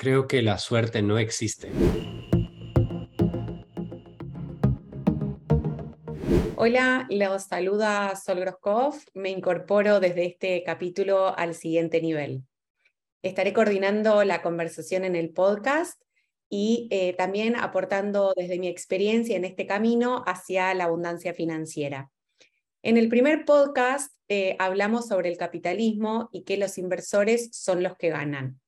creo que la suerte no existe. Hola, los saluda Sol Groskov. Me incorporo desde este capítulo al siguiente nivel. Estaré coordinando la conversación en el podcast y eh, también aportando desde mi experiencia en este camino hacia la abundancia financiera. En el primer podcast eh, hablamos sobre el capitalismo y que los inversores son los que ganan.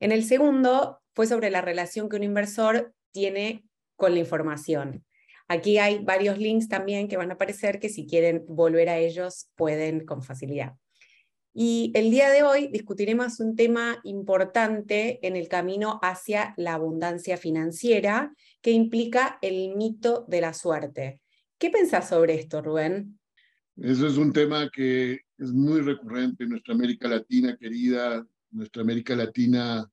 En el segundo fue sobre la relación que un inversor tiene con la información. Aquí hay varios links también que van a aparecer que si quieren volver a ellos pueden con facilidad. Y el día de hoy discutiremos un tema importante en el camino hacia la abundancia financiera que implica el mito de la suerte. ¿Qué pensás sobre esto, Rubén? Eso es un tema que es muy recurrente en nuestra América Latina querida, nuestra América Latina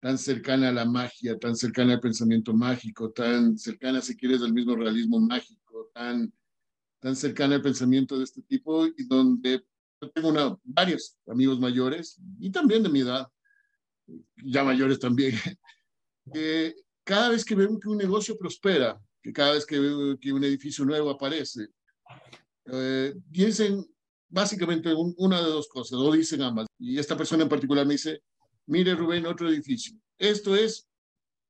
tan cercana a la magia, tan cercana al pensamiento mágico, tan cercana, si quieres, al mismo realismo mágico, tan, tan cercana al pensamiento de este tipo, y donde tengo una, varios amigos mayores, y también de mi edad, ya mayores también, que cada vez que ven que un negocio prospera, que cada vez que que un edificio nuevo aparece, eh, dicen básicamente una de dos cosas, o dicen ambas. Y esta persona en particular me dice, mire Rubén, otro edificio. Esto es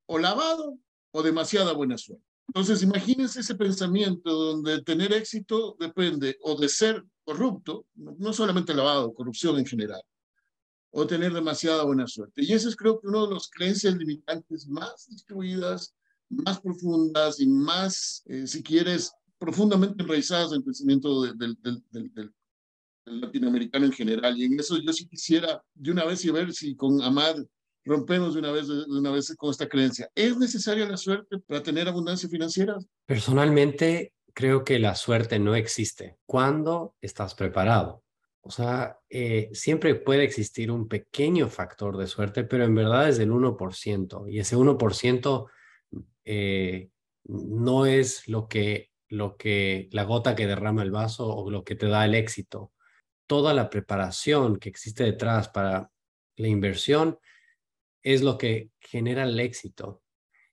o lavado o demasiada buena suerte. Entonces, imagínense ese pensamiento donde tener éxito depende o de ser corrupto, no solamente lavado, corrupción en general, o tener demasiada buena suerte. Y eso es creo que uno de los creencias limitantes más distribuidas, más profundas y más, eh, si quieres, profundamente enraizadas en el pensamiento del, latinoamericano en general. Y en eso yo sí quisiera de una vez y ver si con Amad rompemos de una vez, de una vez con esta creencia. ¿Es necesaria la suerte para tener abundancia financiera? Personalmente, creo que la suerte no existe cuando estás preparado. O sea, eh, siempre puede existir un pequeño factor de suerte, pero en verdad es del 1%. Y ese 1% eh, no es lo que lo que la gota que derrama el vaso o lo que te da el éxito. Toda la preparación que existe detrás para la inversión es lo que genera el éxito.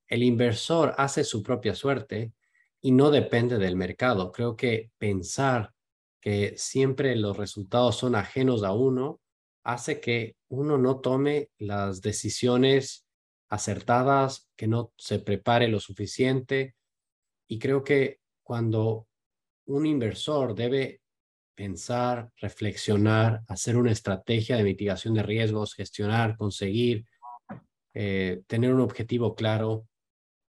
El inversor hace su propia suerte y no depende del mercado. Creo que pensar que siempre los resultados son ajenos a uno hace que uno no tome las decisiones acertadas, que no se prepare lo suficiente. Y creo que cuando un inversor debe pensar, reflexionar, hacer una estrategia de mitigación de riesgos, gestionar, conseguir, eh, tener un objetivo claro.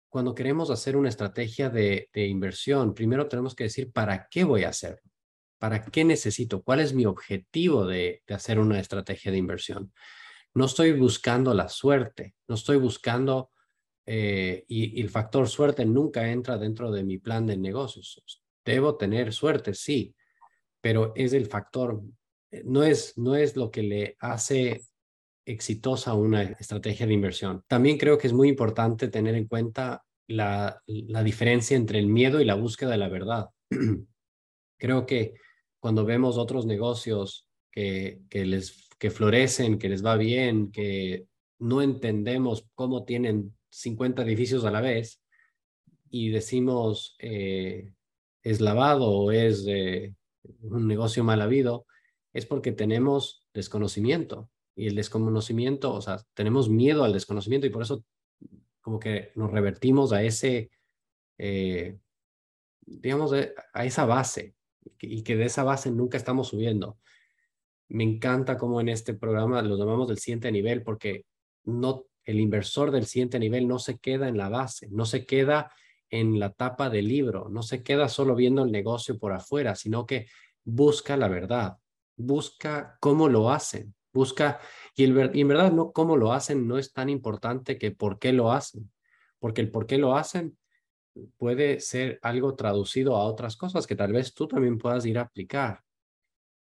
Cuando queremos hacer una estrategia de, inversión, primero tenemos que decir, ¿para qué voy a hacerlo? ¿Para qué necesito? ¿Cuál es mi objetivo de, hacer una estrategia de inversión? No estoy buscando la suerte, no estoy buscando eh, y, el factor suerte nunca entra dentro de mi plan de negocios. Debo tener suerte, sí, pero es el factor, eh, no es, no es lo que le hace exitosa una estrategia de inversión. También creo que es muy importante tener en cuenta la, la diferencia entre el miedo y la búsqueda de la verdad. creo que cuando vemos otros negocios que, que, les, que florecen, que les va bien, que no entendemos cómo tienen 50 edificios a la vez y decimos eh, es lavado o es eh, un negocio mal habido, es porque tenemos desconocimiento. Y el desconocimiento, o sea, tenemos miedo al desconocimiento y por eso como que nos revertimos a ese, eh, digamos, a esa base y que de esa base nunca estamos subiendo. Me encanta como en este programa lo llamamos del siguiente nivel porque no el inversor del siguiente nivel no se queda en la base, no se queda en la tapa del libro, no se queda solo viendo el negocio por afuera, sino que busca la verdad, busca cómo lo hacen, busca, y, en verdad no cómo lo hacen no es tan importante que por qué lo hacen, porque el por qué lo hacen puede ser algo traducido a otras cosas que tal vez tú también puedas ir a aplicar.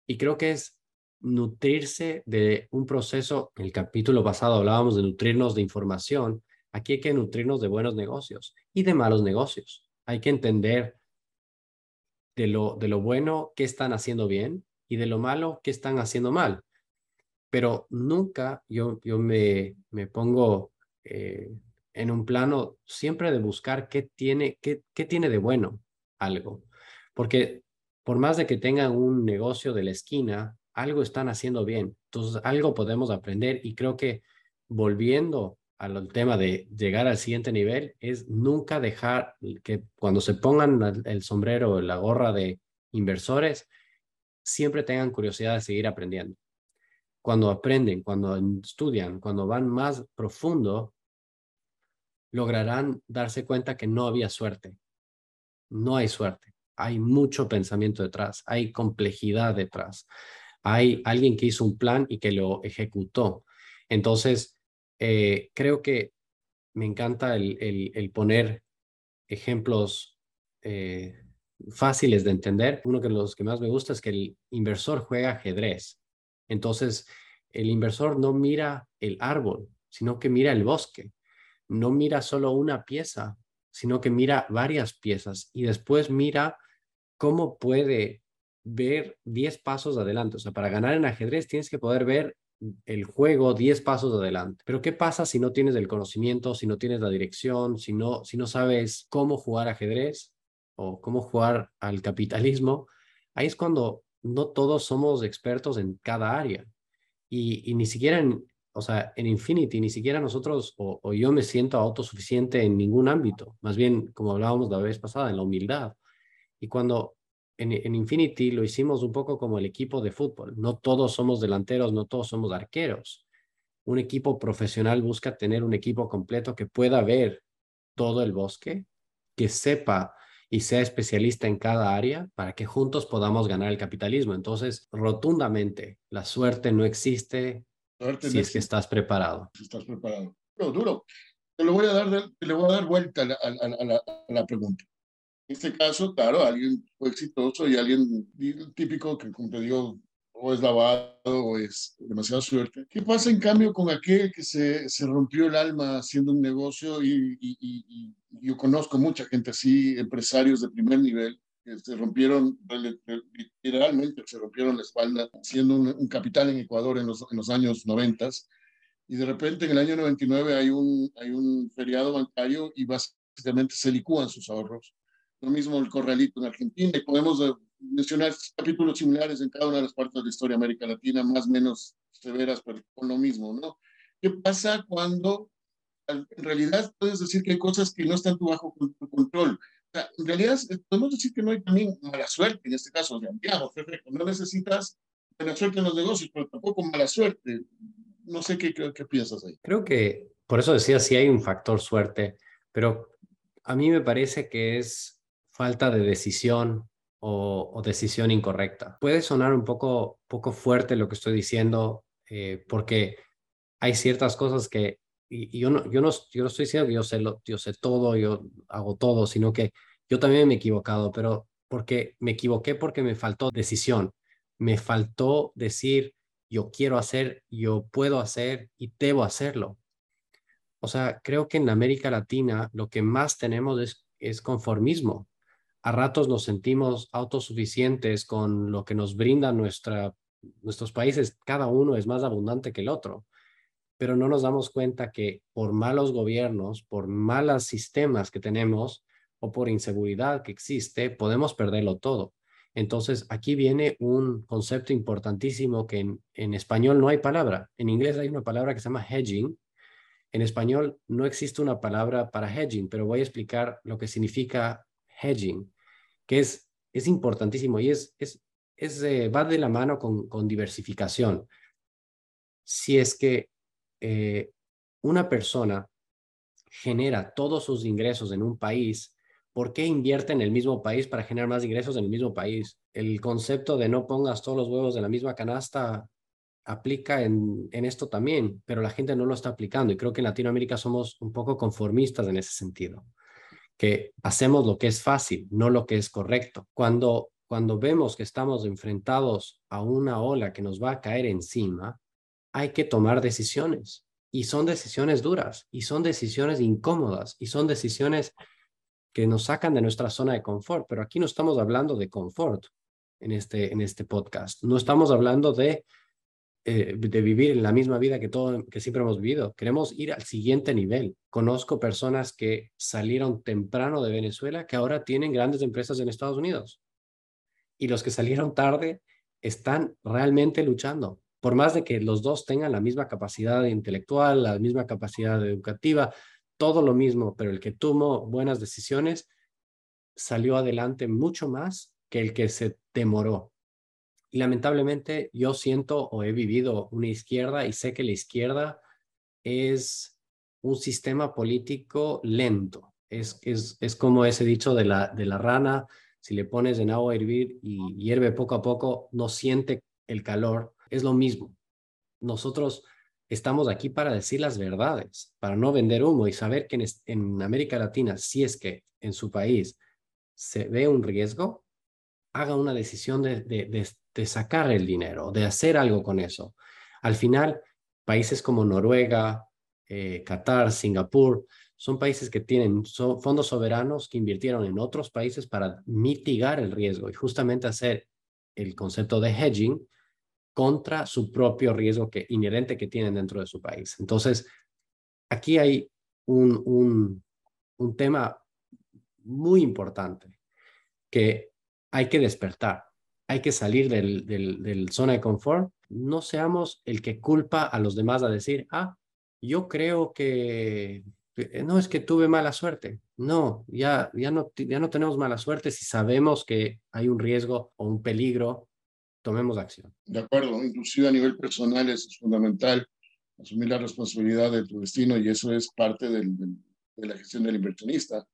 Y creo que es nutrirse de un proceso, el capítulo pasado hablábamos de nutrirnos de información, aquí hay que nutrirnos de buenos negocios y de malos negocios. Hay que entender de lo, de lo bueno qué están haciendo bien y de lo malo qué están haciendo mal. pero nunca yo, yo me, me pongo eh, en un plano siempre de buscar qué tiene, qué, qué tiene de bueno algo. Porque por más de que tengan un negocio de la esquina, algo están haciendo bien. Entonces, algo podemos aprender y creo que volviendo al tema de llegar al siguiente nivel es nunca dejar que cuando se pongan el sombrero, la gorra de inversores, siempre tengan curiosidad de seguir aprendiendo. Cuando aprenden, cuando estudian, cuando van más profundo, lograrán darse cuenta que no había suerte. No hay suerte. Hay mucho pensamiento detrás, hay complejidad detrás. Hay alguien que hizo un plan y que lo ejecutó. Entonces, eh, creo que me encanta el, el, poner ejemplos eh, fáciles de entender. Uno de los que más me gusta es que el inversor juega ajedrez. Entonces, el inversor no mira el árbol, sino que mira el bosque. No mira solo una pieza, sino que mira varias piezas y después mira cómo puede ver 10 pasos adelante. O sea, para ganar en ajedrez tienes que poder ver el juego 10 pasos adelante. Pero ¿qué pasa si no tienes el conocimiento, si no tienes la dirección, si no, si no sabes cómo jugar ajedrez o cómo jugar al capitalismo? Ahí es cuando no todos somos expertos en cada área. Y, ni siquiera en, o sea, en Infinity, ni siquiera nosotros o, o yo me siento autosuficiente en ningún ámbito. Más bien, como hablábamos la vez pasada, en la humildad. Y cuando en, Infinity lo hicimos un poco como el equipo de fútbol. No todos somos delanteros, no todos somos arqueros. Un equipo profesional busca tener un equipo completo que pueda ver todo el bosque, que sepa y sea especialista en cada área para que juntos podamos ganar el capitalismo. Entonces, rotundamente, la suerte no existe si es que estás preparado. Si estás preparado. No, duro. Te lo voy a dar, te le voy a dar vuelta a la pregunta. En este caso, claro, alguien fue exitoso y alguien típico que, como te digo, o es lavado o es demasiada suerte. ¿Qué pasa en cambio con aquel que se, se rompió el alma haciendo un negocio y, y, yo conozco mucha gente así, empresarios de primer nivel, que se rompieron, literalmente se rompieron la espalda siendo un, capital en Ecuador en los, en los años 90 y de repente en el año 99 hay un, hay un feriado bancario y básicamente se licúan sus ahorros lo mismo el corralito en Argentina, y podemos eh, mencionar capítulos similares en cada una de las partes de la historia de América Latina, más o menos severas, pero con lo mismo, ¿no? ¿Qué pasa cuando en realidad puedes decir que hay cosas que no están bajo tu control? O sea, en realidad eh, podemos decir que no hay también mala suerte en este caso, digamos, perfecto, no necesitas buena suerte en los negocios, pero tampoco mala suerte. No sé qué, qué, qué piensas ahí. Creo que, por eso decía, sí hay un factor suerte, pero a mí me parece que es falta de decisión o, decisión incorrecta. Puede sonar un poco, poco fuerte lo que estoy diciendo, eh, porque hay ciertas cosas que, y, yo, no, yo, no, yo no estoy diciendo que yo sé, lo, yo sé todo, yo hago todo, sino que yo también me he equivocado, pero porque me equivoqué porque me faltó decisión, me faltó decir, yo quiero hacer, yo puedo hacer y debo hacerlo. O sea, creo que en América Latina lo que más tenemos es, es conformismo a ratos nos sentimos autosuficientes con lo que nos brinda nuestra, nuestros países. Cada uno es más abundante que el otro, pero no nos damos cuenta que por malos gobiernos, por malos sistemas que tenemos o por inseguridad que existe, podemos perderlo todo. Entonces, aquí viene un concepto importantísimo que en, en español no hay palabra. En inglés hay una palabra que se llama hedging. En español no existe una palabra para hedging, pero voy a explicar lo que significa hedging que es, es importantísimo y es, es, es eh, va de la mano con, con, diversificación. Si es que eh, una persona genera todos sus ingresos en un país, ¿por qué invierte en el mismo país para generar más ingresos en el mismo país? El concepto de no pongas todos los huevos en la misma canasta aplica en, en esto también, pero la gente no lo está aplicando y creo que en Latinoamérica somos un poco conformistas en ese sentido que hacemos lo que es fácil, no lo que es correcto. Cuando, cuando vemos que estamos enfrentados a una ola que nos va a caer encima, hay que tomar decisiones. Y son decisiones duras, y son decisiones incómodas, y son decisiones que nos sacan de nuestra zona de confort. Pero aquí no estamos hablando de confort en este, en este podcast. No estamos hablando de eh, de vivir en la misma vida que, todo, que siempre hemos vivido. Queremos ir al siguiente nivel. Conozco personas que salieron temprano de Venezuela que ahora tienen grandes empresas en Estados Unidos. Y los que salieron tarde están realmente luchando. Por más de que los dos tengan la misma capacidad intelectual, la misma capacidad educativa, todo lo mismo, pero el que tomó buenas decisiones salió adelante mucho más que el que se demoró. Y lamentablemente yo siento o he vivido una izquierda y sé que la izquierda es un sistema político lento. Es, es, es como ese dicho de la, de la rana, si le pones en agua a hervir y hierve poco a poco, no siente el calor. Es lo mismo. Nosotros estamos aquí para decir las verdades, para no vender humo y saber que en, en América Latina, si es que en su país se ve un riesgo, haga una decisión de, de, sacar el dinero, de hacer algo con eso. Al final, países como Noruega, eh, Qatar, Singapur, son países que tienen fondos soberanos que invirtieron en otros países para mitigar el riesgo y justamente hacer el concepto de hedging contra su propio riesgo que, inherente que tienen dentro de su país. Entonces, aquí hay un, un, un tema muy importante que hay que despertar, hay que salir del, zona de confort. No seamos el que culpa a los demás a decir, ah, yo creo que no es que tuve mala suerte. No, ya, ya, no, ya no tenemos mala suerte si sabemos que hay un riesgo o un peligro, tomemos acción. De acuerdo, inclusive a nivel personal es fundamental asumir la responsabilidad de tu destino y eso es parte de la gestión del inversionista.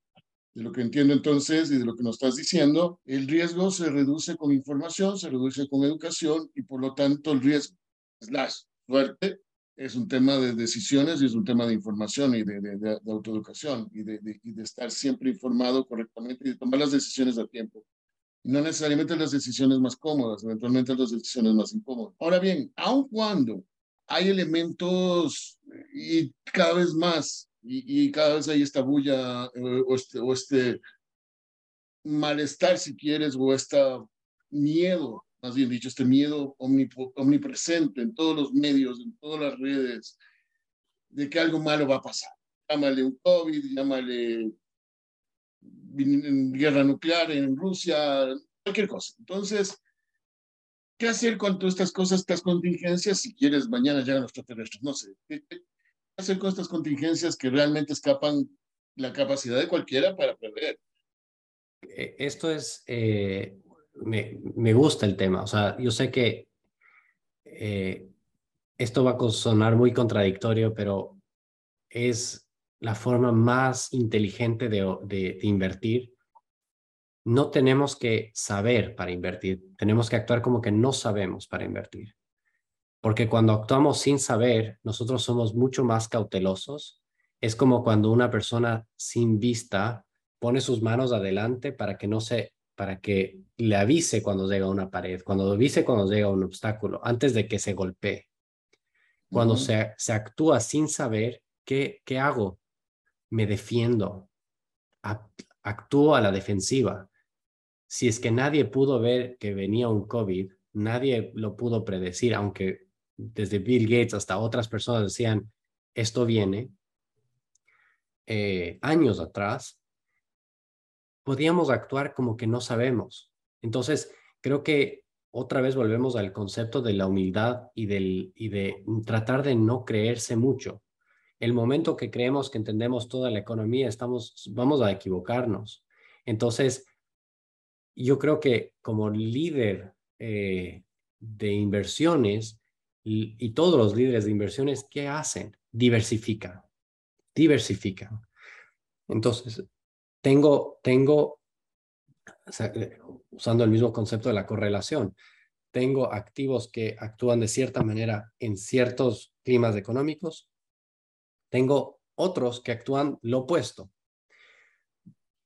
De lo que entiendo entonces y de lo que nos estás diciendo, el riesgo se reduce con información, se reduce con educación y por lo tanto el riesgo, slash, suerte, es un tema de decisiones y es un tema de información y de, de, autoeducación y de, y de, estar siempre informado correctamente y de tomar las decisiones a tiempo. No necesariamente las decisiones más cómodas, eventualmente las decisiones más incómodas. Ahora bien, aun cuando hay elementos y cada vez más y, cada vez hay esta bulla eh, o, este, o este malestar, si quieres, o este miedo, más bien dicho, este miedo omnipresente en todos los medios, en todas las redes, de que algo malo va a pasar. Llámale un COVID, llámale guerra nuclear en Rusia, cualquier cosa. Entonces, ¿qué hacer con todas estas cosas, estas contingencias? Si quieres, mañana llegan los extraterrestres, no sé hacer con estas contingencias que realmente escapan la capacidad de cualquiera para prever? E, esto es, eh, me, me, gusta el tema, o sea, yo sé que eh, esto va a sonar muy contradictorio, pero es la forma más inteligente de, de, de invertir. No tenemos que saber para invertir, tenemos que actuar como que no sabemos para invertir. Porque cuando actuamos sin saber, nosotros somos mucho más cautelosos. Es como cuando una persona sin vista pone sus manos adelante para que no se, para que le avise cuando llega a una pared, cuando avise cuando llega a un obstáculo, antes de que se golpee. Cuando se, se actúa sin saber, ¿qué, qué hago? Me defiendo, actúo a la defensiva. Si es que nadie pudo ver que venía un COVID, nadie lo pudo predecir, aunque desde Bill Gates hasta otras personas decían, esto viene, eh, años atrás, podíamos actuar como que no sabemos. Entonces, creo que otra vez volvemos al concepto de la humildad y, del, y de tratar de no creerse mucho. El momento que creemos que entendemos toda la economía, estamos, vamos a equivocarnos. Entonces, yo creo que como líder eh, de inversiones, y, todos los líderes de inversiones, ¿qué hacen? Diversifican, diversifican. Entonces, tengo, tengo, eh, usando el mismo concepto de la correlación, tengo activos que actúan de cierta manera en ciertos climas económicos, tengo otros que actúan lo opuesto.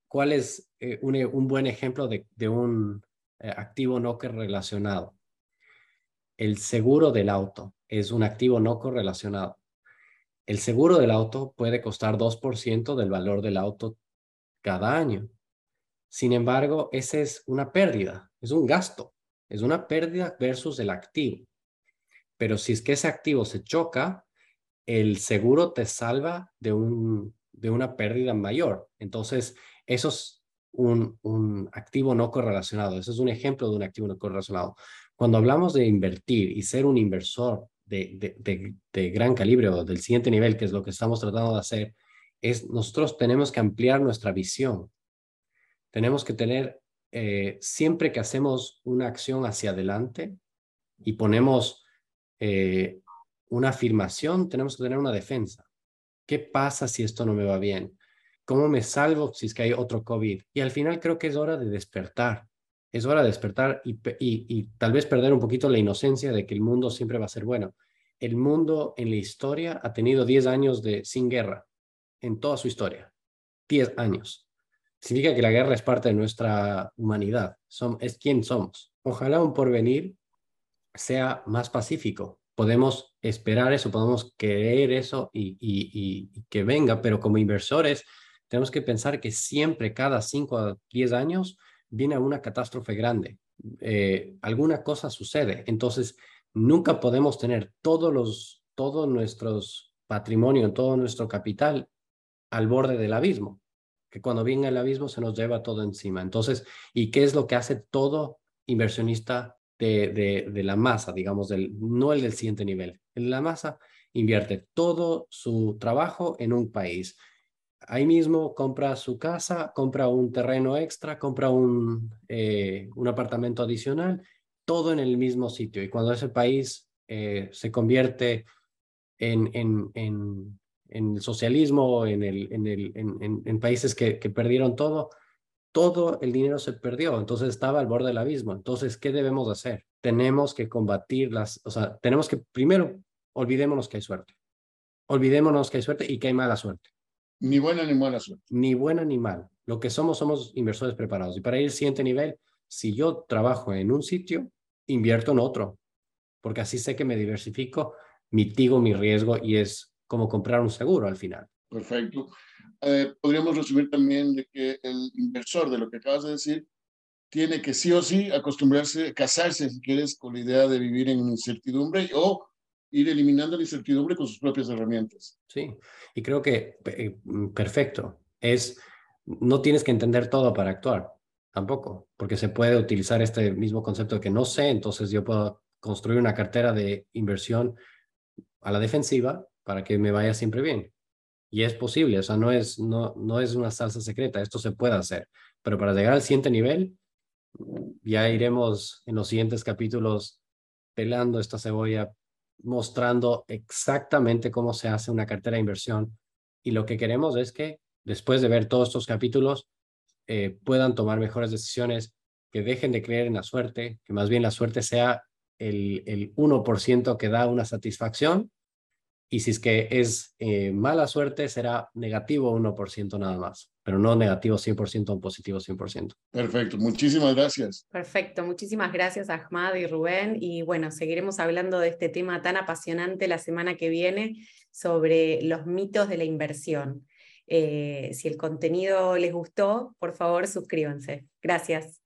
¿Cuál es eh, un, buen ejemplo de, un eh, activo no correlacionado? El seguro del auto es un activo no correlacionado. El seguro del auto puede costar 2% del valor del auto cada año. Sin embargo, esa es una pérdida, es un gasto, es una pérdida versus el activo. pero si es que ese activo se choca, el seguro te salva de, un, de una pérdida mayor. Entonces, eso es un, un activo no correlacionado. Eso es un ejemplo de un activo no correlacionado. Cuando hablamos de invertir y ser un inversor de, de, de, gran calibre o del siguiente nivel, que es lo que estamos tratando de hacer, es nosotros tenemos que ampliar nuestra visión. Tenemos que tener, eh, siempre que hacemos una acción hacia adelante y ponemos eh, una afirmación, tenemos que tener una defensa. ¿Qué pasa si esto no me va bien? ¿Cómo me salvo si es que hay otro COVID? Y al final creo que es hora de despertar. Es hora de despertar y, tal vez perder un poquito la inocencia de que el mundo siempre va a ser bueno. El mundo en la historia ha tenido 10 años de sin guerra, en toda su historia. 10 años. Significa que la guerra es parte de nuestra humanidad. Son, es quien somos. Ojalá un porvenir sea más pacífico. Podemos esperar eso, podemos querer eso y, y, que venga, pero como inversores tenemos que pensar que siempre, cada 5 a 10 años, viene una catástrofe grande. Eh, alguna cosa sucede. Entonces, nunca podemos tener todos los, todo nuestros patrimonio, todo nuestro capital al borde del abismo, que cuando viene el abismo se nos lleva todo encima. Entonces, ¿y qué es lo que hace todo inversionista de, de, la masa, digamos, del, no el del siguiente nivel? La masa invierte todo su trabajo en un país ahí mismo compra su casa, compra un terreno extra, compra un, eh, un apartamento adicional, todo en el mismo sitio. Y cuando ese país eh, se convierte en, en, en, en socialismo, en, el, en, el, en países que, que perdieron todo, todo el dinero se perdió, entonces estaba al borde del abismo. Entonces, ¿qué debemos hacer? Tenemos que combatir las, o sea, tenemos que primero olvidémonos que hay suerte. Olvidémonos que hay suerte y que hay mala suerte. Ni buena ni mala suerte. Ni buena ni mala. Lo que somos, somos inversores preparados. Y para ir al siguiente nivel, si yo trabajo en un sitio, invierto en otro, porque así sé que me diversifico, mitigo mi riesgo y es como comprar un seguro al final. Perfecto. Eh, podríamos resumir también de que el inversor, de lo que acabas de decir, tiene que sí o sí acostumbrarse, casarse, si quieres, con la idea de vivir en incertidumbre o ir eliminando la incertidumbre con sus propias herramientas. Sí, y creo que eh, perfecto. Es, no tienes que entender todo para actuar, tampoco, porque se puede utilizar este mismo concepto de que no sé, entonces yo puedo construir una cartera de inversión a la defensiva para que me vaya siempre bien. Y es posible, o sea, no es, no, no es una salsa secreta, esto se puede hacer. Pero para llegar al siguiente nivel, ya iremos en los siguientes capítulos pelando esta cebolla mostrando exactamente cómo se hace una cartera de inversión. Y lo que queremos es que después de ver todos estos capítulos eh, puedan tomar mejores decisiones, que dejen de creer en la suerte, que más bien la suerte sea el, el 1% que da una satisfacción y si es que es eh, mala suerte, será negativo 1% nada más, pero no negativo 100% o positivo 100%. Perfecto, muchísimas gracias. Perfecto, muchísimas gracias Ahmad y Rubén. Y bueno, seguiremos hablando de este tema tan apasionante la semana que viene sobre los mitos de la inversión. Eh, si el contenido les gustó, por favor suscríbanse. Gracias.